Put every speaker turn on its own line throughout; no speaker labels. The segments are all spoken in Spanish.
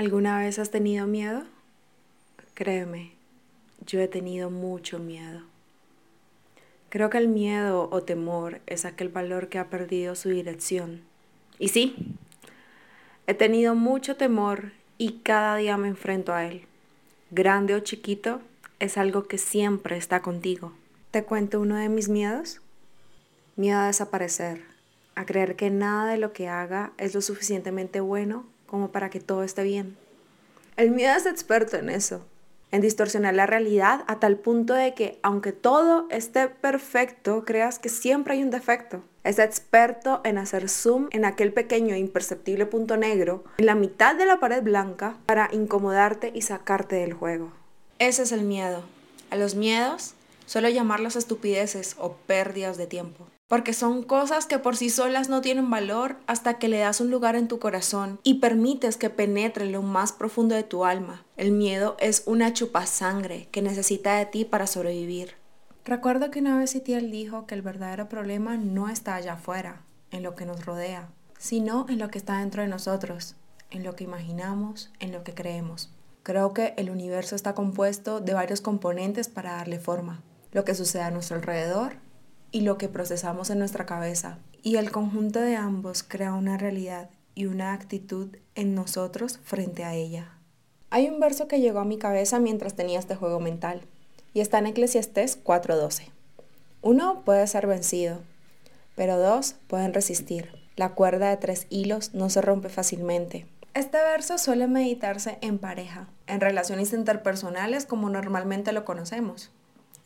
¿Alguna vez has tenido miedo? Créeme, yo he tenido mucho miedo. Creo que el miedo o temor es aquel valor que ha perdido su dirección. Y sí, he tenido mucho temor y cada día me enfrento a él. Grande o chiquito, es algo que siempre está contigo. ¿Te cuento uno de mis miedos? Miedo a desaparecer, a creer que nada de lo que haga es lo suficientemente bueno como para que todo esté bien. El miedo es experto en eso, en distorsionar la realidad a tal punto de que aunque todo esté perfecto, creas que siempre hay un defecto. Es experto en hacer zoom en aquel pequeño e imperceptible punto negro en la mitad de la pared blanca para incomodarte y sacarte del juego. Ese es el miedo. A los miedos suelo llamarlos estupideces o pérdidas de tiempo porque son cosas que por sí solas no tienen valor hasta que le das un lugar en tu corazón y permites que penetre lo más profundo de tu alma. El miedo es una chupasangre que necesita de ti para sobrevivir. Recuerdo que una vez Itiel dijo que el verdadero problema no está allá afuera, en lo que nos rodea, sino en lo que está dentro de nosotros, en lo que imaginamos, en lo que creemos. Creo que el universo está compuesto de varios componentes para darle forma. Lo que sucede a nuestro alrededor, y lo que procesamos en nuestra cabeza. Y el conjunto de ambos crea una realidad y una actitud en nosotros frente a ella. Hay un verso que llegó a mi cabeza mientras tenía este juego mental, y está en Eclesiastés 4:12. Uno puede ser vencido, pero dos pueden resistir. La cuerda de tres hilos no se rompe fácilmente. Este verso suele meditarse en pareja, en relaciones interpersonales como normalmente lo conocemos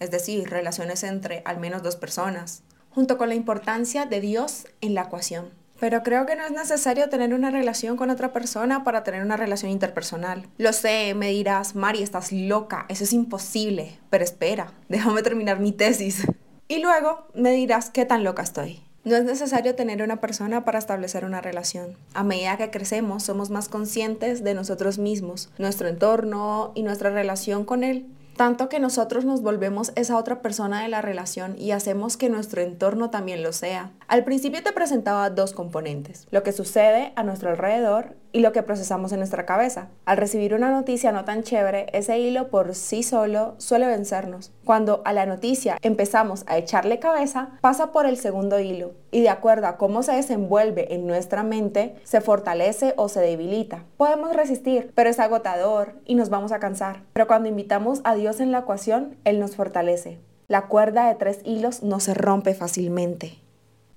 es decir, relaciones entre al menos dos personas, junto con la importancia de Dios en la ecuación. Pero creo que no es necesario tener una relación con otra persona para tener una relación interpersonal. Lo sé, me dirás, Mari, estás loca, eso es imposible. Pero espera, déjame terminar mi tesis. Y luego me dirás qué tan loca estoy. No es necesario tener una persona para establecer una relación. A medida que crecemos, somos más conscientes de nosotros mismos, nuestro entorno y nuestra relación con él tanto que nosotros nos volvemos esa otra persona de la relación y hacemos que nuestro entorno también lo sea. Al principio te presentaba dos componentes, lo que sucede a nuestro alrededor y lo que procesamos en nuestra cabeza. Al recibir una noticia no tan chévere, ese hilo por sí solo suele vencernos. Cuando a la noticia empezamos a echarle cabeza, pasa por el segundo hilo y de acuerdo a cómo se desenvuelve en nuestra mente, se fortalece o se debilita. Podemos resistir, pero es agotador y nos vamos a cansar. Pero cuando invitamos a Dios en la ecuación, Él nos fortalece. La cuerda de tres hilos no se rompe fácilmente.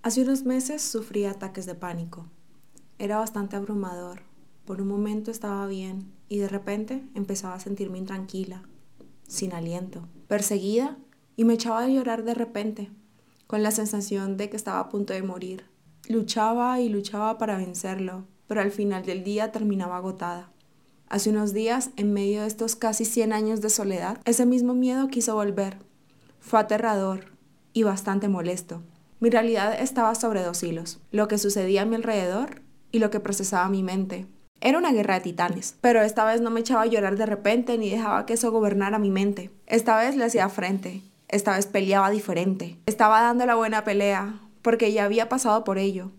Hace unos meses sufrí ataques de pánico. Era bastante abrumador. Por un momento estaba bien y de repente empezaba a sentirme intranquila, sin aliento, perseguida y me echaba a llorar de repente, con la sensación de que estaba a punto de morir. Luchaba y luchaba para vencerlo, pero al final del día terminaba agotada. Hace unos días, en medio de estos casi 100 años de soledad, ese mismo miedo quiso volver. Fue aterrador y bastante molesto. Mi realidad estaba sobre dos hilos, lo que sucedía a mi alrededor y lo que procesaba mi mente. Era una guerra de titanes, pero esta vez no me echaba a llorar de repente ni dejaba que eso gobernara mi mente. Esta vez le hacía frente, esta vez peleaba diferente. Estaba dando la buena pelea, porque ya había pasado por ello.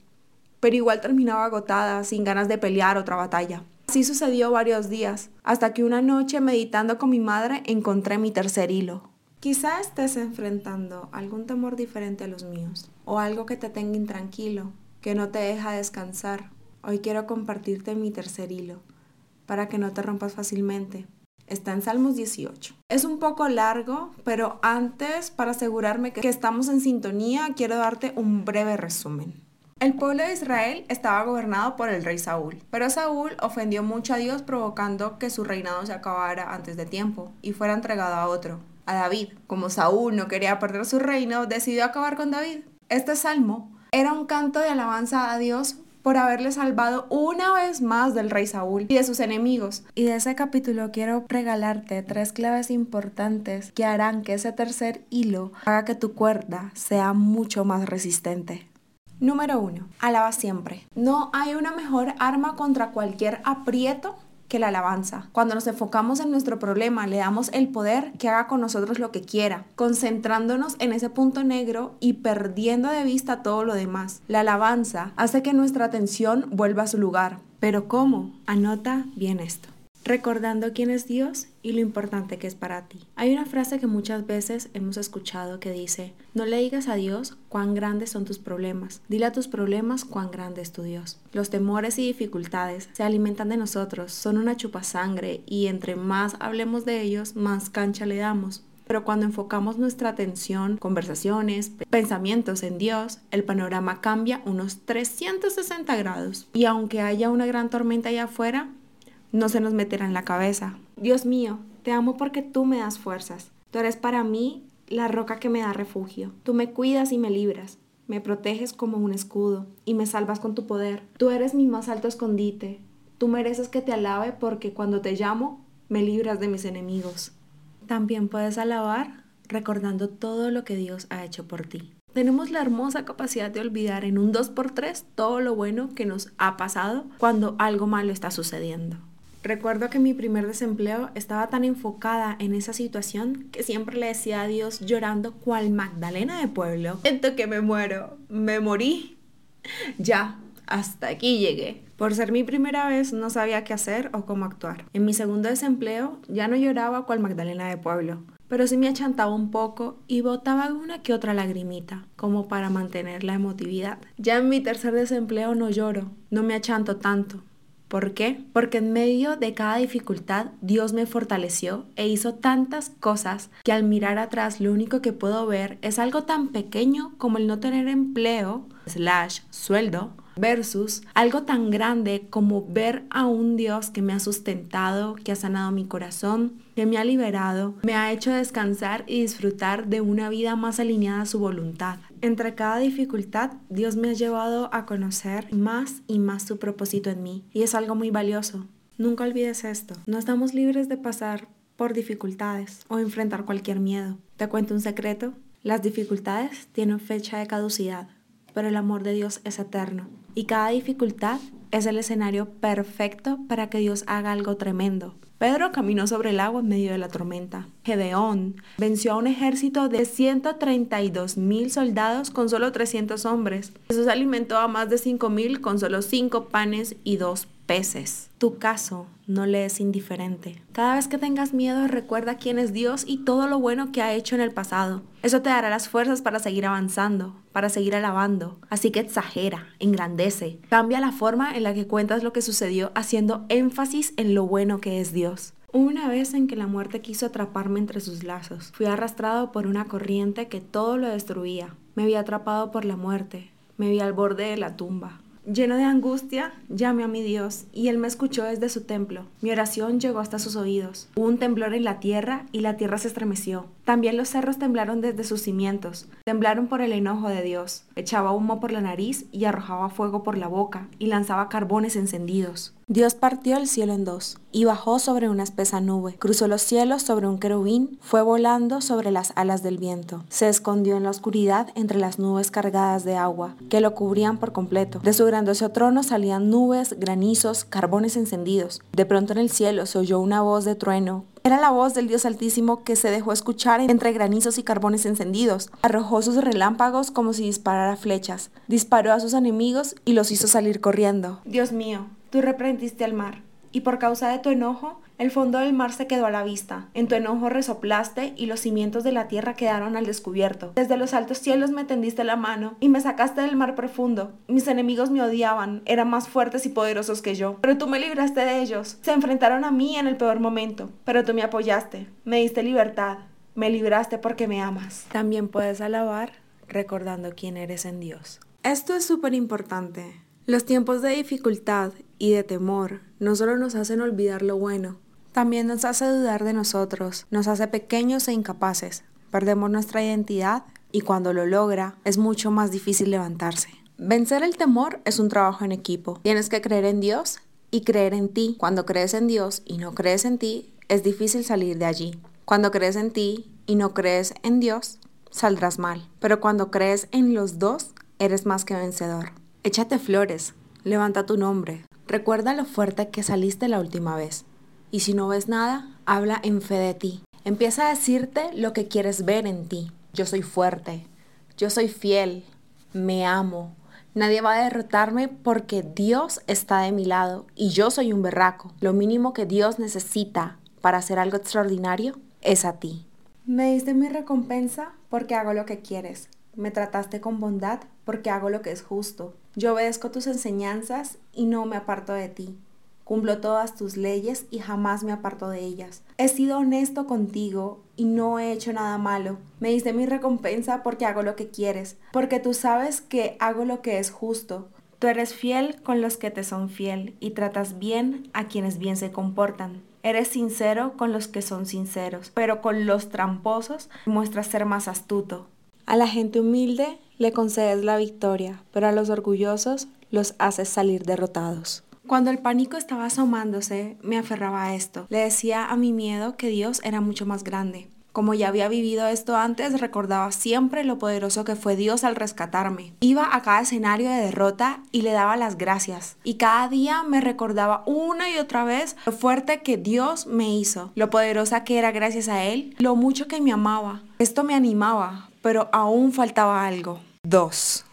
Pero igual terminaba agotada, sin ganas de pelear otra batalla. Así sucedió varios días, hasta que una noche meditando con mi madre encontré mi tercer hilo. Quizá estés enfrentando algún temor diferente a los míos, o algo que te tenga intranquilo, que no te deja descansar. Hoy quiero compartirte mi tercer hilo, para que no te rompas fácilmente. Está en Salmos 18. Es un poco largo, pero antes, para asegurarme que estamos en sintonía, quiero darte un breve resumen. El pueblo de Israel estaba gobernado por el rey Saúl, pero Saúl ofendió mucho a Dios provocando que su reinado se acabara antes de tiempo y fuera entregado a otro, a David. Como Saúl no quería perder su reino, decidió acabar con David. Este salmo era un canto de alabanza a Dios por haberle salvado una vez más del rey Saúl y de sus enemigos. Y de ese capítulo quiero regalarte tres claves importantes que harán que ese tercer hilo haga que tu cuerda sea mucho más resistente. Número 1. Alaba siempre. No hay una mejor arma contra cualquier aprieto que la alabanza. Cuando nos enfocamos en nuestro problema, le damos el poder que haga con nosotros lo que quiera, concentrándonos en ese punto negro y perdiendo de vista todo lo demás. La alabanza hace que nuestra atención vuelva a su lugar. ¿Pero cómo? Anota bien esto recordando quién es Dios y lo importante que es para ti. Hay una frase que muchas veces hemos escuchado que dice, no le digas a Dios cuán grandes son tus problemas, dile a tus problemas cuán grande es tu Dios. Los temores y dificultades se alimentan de nosotros, son una chupasangre y entre más hablemos de ellos, más cancha le damos. Pero cuando enfocamos nuestra atención, conversaciones, pensamientos en Dios, el panorama cambia unos 360 grados. Y aunque haya una gran tormenta allá afuera, no se nos meterá en la cabeza. Dios mío, te amo porque tú me das fuerzas. Tú eres para mí la roca que me da refugio. Tú me cuidas y me libras. Me proteges como un escudo y me salvas con tu poder. Tú eres mi más alto escondite. Tú mereces que te alabe porque cuando te llamo, me libras de mis enemigos. También puedes alabar recordando todo lo que Dios ha hecho por ti. Tenemos la hermosa capacidad de olvidar en un 2x3 todo lo bueno que nos ha pasado cuando algo malo está sucediendo. Recuerdo que mi primer desempleo estaba tan enfocada en esa situación que siempre le decía a Dios llorando cual Magdalena de pueblo. Siento que me muero, me morí. Ya, hasta aquí llegué. Por ser mi primera vez no sabía qué hacer o cómo actuar. En mi segundo desempleo ya no lloraba cual Magdalena de pueblo, pero sí me achantaba un poco y botaba una que otra lagrimita, como para mantener la emotividad. Ya en mi tercer desempleo no lloro, no me achanto tanto, ¿Por qué? Porque en medio de cada dificultad Dios me fortaleció e hizo tantas cosas que al mirar atrás lo único que puedo ver es algo tan pequeño como el no tener empleo, slash, sueldo, versus algo tan grande como ver a un Dios que me ha sustentado, que ha sanado mi corazón, que me ha liberado, me ha hecho descansar y disfrutar de una vida más alineada a su voluntad. Entre cada dificultad, Dios me ha llevado a conocer más y más su propósito en mí, y es algo muy valioso. Nunca olvides esto, no estamos libres de pasar por dificultades o enfrentar cualquier miedo. Te cuento un secreto, las dificultades tienen fecha de caducidad, pero el amor de Dios es eterno y cada dificultad es el escenario perfecto para que Dios haga algo tremendo. Pedro caminó sobre el agua en medio de la tormenta. Gedeón venció a un ejército de 132 mil soldados con solo 300 hombres. Jesús alimentó a más de 5 mil con solo 5 panes y 2 peces. Tu caso no le es indiferente. Cada vez que tengas miedo, recuerda quién es Dios y todo lo bueno que ha hecho en el pasado. Eso te dará las fuerzas para seguir avanzando, para seguir alabando. Así que exagera, engrandece, cambia la forma en la que cuentas lo que sucedió haciendo énfasis en lo bueno que es Dios. Una vez en que la muerte quiso atraparme entre sus lazos, fui arrastrado por una corriente que todo lo destruía. Me vi atrapado por la muerte, me vi al borde de la tumba. Lleno de angustia, llamé a mi Dios, y Él me escuchó desde su templo. Mi oración llegó hasta sus oídos. Hubo un temblor en la tierra, y la tierra se estremeció. También los cerros temblaron desde sus cimientos. Temblaron por el enojo de Dios. Echaba humo por la nariz y arrojaba fuego por la boca, y lanzaba carbones encendidos. Dios partió el cielo en dos y bajó sobre una espesa nube, cruzó los cielos sobre un querubín, fue volando sobre las alas del viento, se escondió en la oscuridad entre las nubes cargadas de agua que lo cubrían por completo. De su grandioso trono salían nubes, granizos, carbones encendidos. De pronto en el cielo se oyó una voz de trueno era la voz del Dios Altísimo que se dejó escuchar entre granizos y carbones encendidos. Arrojó sus relámpagos como si disparara flechas. Disparó a sus enemigos y los hizo salir corriendo. Dios mío, tú reprendiste al mar, y por causa de tu enojo, el fondo del mar se quedó a la vista. En tu enojo resoplaste y los cimientos de la tierra quedaron al descubierto. Desde los altos cielos me tendiste la mano y me sacaste del mar profundo. Mis enemigos me odiaban, eran más fuertes y poderosos que yo. Pero tú me libraste de ellos. Se enfrentaron a mí en el peor momento. Pero tú me apoyaste, me diste libertad, me libraste porque me amas. También puedes alabar recordando quién eres en Dios. Esto es súper importante. Los tiempos de dificultad y de temor no solo nos hacen olvidar lo bueno, también nos hace dudar de nosotros, nos hace pequeños e incapaces, perdemos nuestra identidad y cuando lo logra es mucho más difícil levantarse. Vencer el temor es un trabajo en equipo. Tienes que creer en Dios y creer en ti. Cuando crees en Dios y no crees en ti, es difícil salir de allí. Cuando crees en ti y no crees en Dios, saldrás mal. Pero cuando crees en los dos, eres más que vencedor. Échate flores, levanta tu nombre. Recuerda lo fuerte que saliste la última vez. Y si no ves nada, habla en fe de ti. Empieza a decirte lo que quieres ver en ti. Yo soy fuerte, yo soy fiel, me amo, Nadie va a derrotarme porque Dios está de mi lado y yo soy un berraco. Lo mínimo que Dios necesita para hacer algo extraordinario es a ti. Me diste mi recompensa porque hago lo que quieres. Me trataste con bondad porque hago lo que es justo. Yo obedezco tus enseñanzas y no me aparto de ti. Cumplo todas tus leyes y jamás me aparto de ellas. He sido honesto contigo y no he hecho nada malo. Me diste mi recompensa porque hago lo que quieres, porque tú sabes que hago lo que es justo. Tú eres fiel con los que te son fiel y tratas bien a quienes bien se comportan. Eres sincero con los que son sinceros, pero con los tramposos muestras ser más astuto. A la gente humilde le concedes la victoria, pero a los orgullosos los haces salir derrotados. Cuando el pánico estaba asomándose, me aferraba a esto. Le decía a mi miedo que Dios era mucho más grande. Como ya había vivido esto antes, recordaba siempre lo poderoso que fue Dios al rescatarme. Iba a cada escenario de derrota y le daba las gracias. Y cada día me recordaba una y otra vez lo fuerte que Dios me hizo, lo poderosa que era gracias a Él, lo mucho que me amaba. Esto me animaba, pero aún faltaba algo. 2.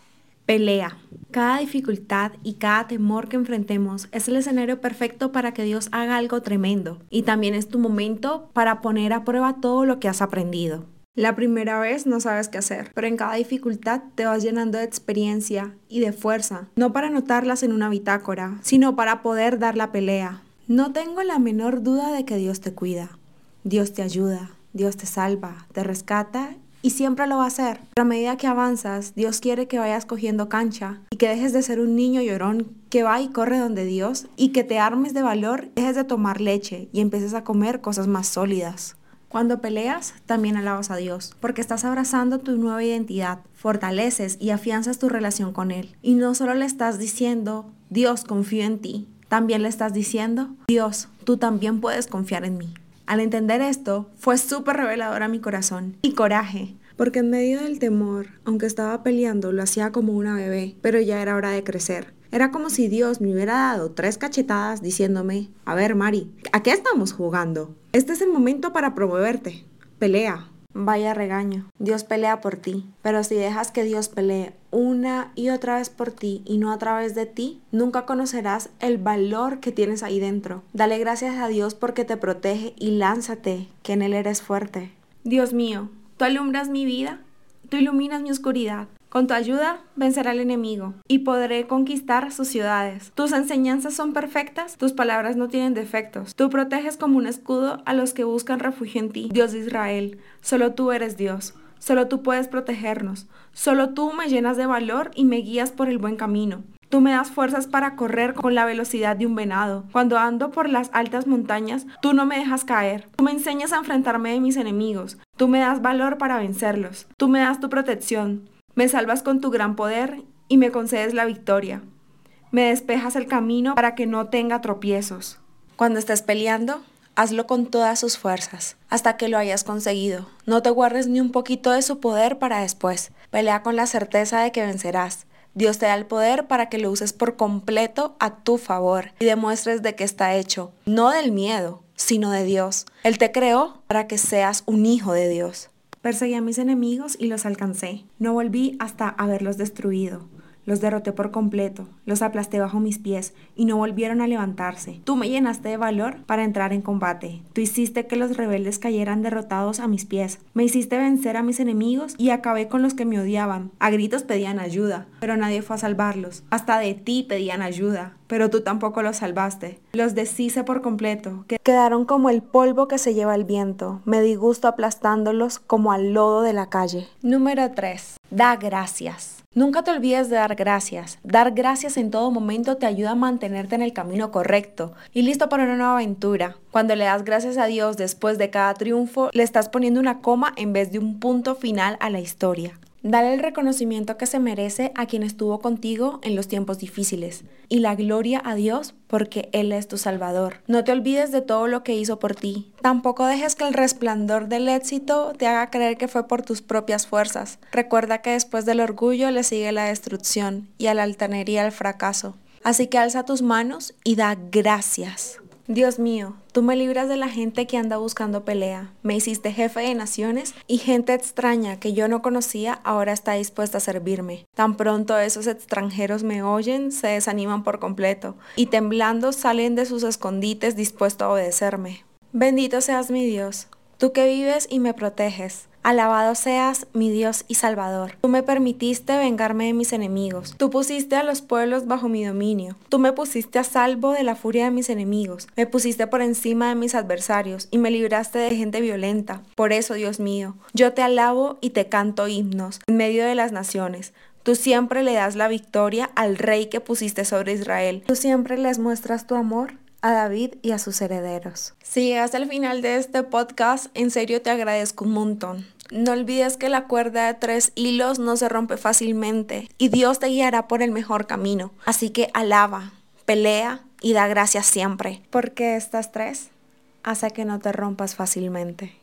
Pelea. Cada dificultad y cada temor que enfrentemos es el escenario perfecto para que Dios haga algo tremendo y también es tu momento para poner a prueba todo lo que has aprendido. La primera vez no sabes qué hacer, pero en cada dificultad te vas llenando de experiencia y de fuerza, no para anotarlas en una bitácora, sino para poder dar la pelea. No tengo la menor duda de que Dios te cuida. Dios te ayuda, Dios te salva, te rescata y siempre lo va a hacer. A medida que avanzas, Dios quiere que vayas cogiendo cancha y que dejes de ser un niño llorón que va y corre donde Dios y que te armes de valor, dejes de tomar leche y empieces a comer cosas más sólidas. Cuando peleas, también alabas a Dios, porque estás abrazando tu nueva identidad, fortaleces y afianzas tu relación con Él. Y no solo le estás diciendo, Dios, confío en ti, también le estás diciendo, Dios, tú también puedes confiar en mí. Al entender esto, fue súper revelador a mi corazón y coraje, porque en medio del temor, aunque estaba peleando, lo hacía como una bebé, pero ya era hora de crecer. Era como si Dios me hubiera dado tres cachetadas diciéndome, a ver Mari, ¿a qué estamos jugando? Este es el momento para promoverte. Pelea, Vaya regaño. Dios pelea por ti. Pero si dejas que Dios pelee una y otra vez por ti y no a través de ti, nunca conocerás el valor que tienes ahí dentro. Dale gracias a Dios porque te protege y lánzate, que en Él eres fuerte. Dios mío, tú alumbras mi vida, tú iluminas mi oscuridad. Con tu ayuda vencerá al enemigo y podré conquistar sus ciudades. Tus enseñanzas son perfectas, tus palabras no tienen defectos. Tú proteges como un escudo a los que buscan refugio en ti. Dios de Israel, solo tú eres Dios. Solo tú puedes protegernos. Solo tú me llenas de valor y me guías por el buen camino. Tú me das fuerzas para correr con la velocidad de un venado. Cuando ando por las altas montañas, tú no me dejas caer. Tú me enseñas a enfrentarme de mis enemigos. Tú me das valor para vencerlos. Tú me das tu protección. Me salvas con tu gran poder y me concedes la victoria. Me despejas el camino para que no tenga tropiezos. Cuando estés peleando, hazlo con todas sus fuerzas, hasta que lo hayas conseguido. No te guardes ni un poquito de su poder para después. Pelea con la certeza de que vencerás. Dios te da el poder para que lo uses por completo a tu favor y demuestres de qué está hecho, no del miedo, sino de Dios. Él te creó para que seas un hijo de Dios. Perseguí a mis enemigos y los alcancé. No volví hasta haberlos destruido. Los derroté por completo, los aplasté bajo mis pies y no volvieron a levantarse. Tú me llenaste de valor para entrar en combate. Tú hiciste que los rebeldes cayeran derrotados a mis pies. Me hiciste vencer a mis enemigos y acabé con los que me odiaban. A gritos pedían ayuda, pero nadie fue a salvarlos. Hasta de ti pedían ayuda, pero tú tampoco los salvaste. Los deshice por completo, que quedaron como el polvo que se lleva el viento. Me di gusto aplastándolos como al lodo de la calle. Número 3. Da gracias. Nunca te olvides de dar gracias. Dar gracias en todo momento te ayuda a mantenerte en el camino correcto y listo para una nueva aventura. Cuando le das gracias a Dios después de cada triunfo, le estás poniendo una coma en vez de un punto final a la historia. Dale el reconocimiento que se merece a quien estuvo contigo en los tiempos difíciles y la gloria a Dios porque Él es tu Salvador. No te olvides de todo lo que hizo por ti. Tampoco dejes que el resplandor del éxito te haga creer que fue por tus propias fuerzas. Recuerda que después del orgullo le sigue la destrucción y a la altanería el fracaso. Así que alza tus manos y da gracias. Dios mío, tú me libras de la gente que anda buscando pelea, me hiciste jefe de naciones y gente extraña que yo no conocía ahora está dispuesta a servirme. Tan pronto esos extranjeros me oyen, se desaniman por completo y temblando salen de sus escondites dispuestos a obedecerme. Bendito seas mi Dios, tú que vives y me proteges. Alabado seas, mi Dios y Salvador. Tú me permitiste vengarme de mis enemigos. Tú pusiste a los pueblos bajo mi dominio. Tú me pusiste a salvo de la furia de mis enemigos. Me pusiste por encima de mis adversarios y me libraste de gente violenta. Por eso, Dios mío, yo te alabo y te canto himnos en medio de las naciones. Tú siempre le das la victoria al rey que pusiste sobre Israel. Tú siempre les muestras tu amor a David y a sus herederos. Si llegaste al final de este podcast, en serio te agradezco un montón. No olvides que la cuerda de tres hilos no se rompe fácilmente y Dios te guiará por el mejor camino. Así que alaba, pelea y da gracias siempre, porque estas tres hace que no te rompas fácilmente.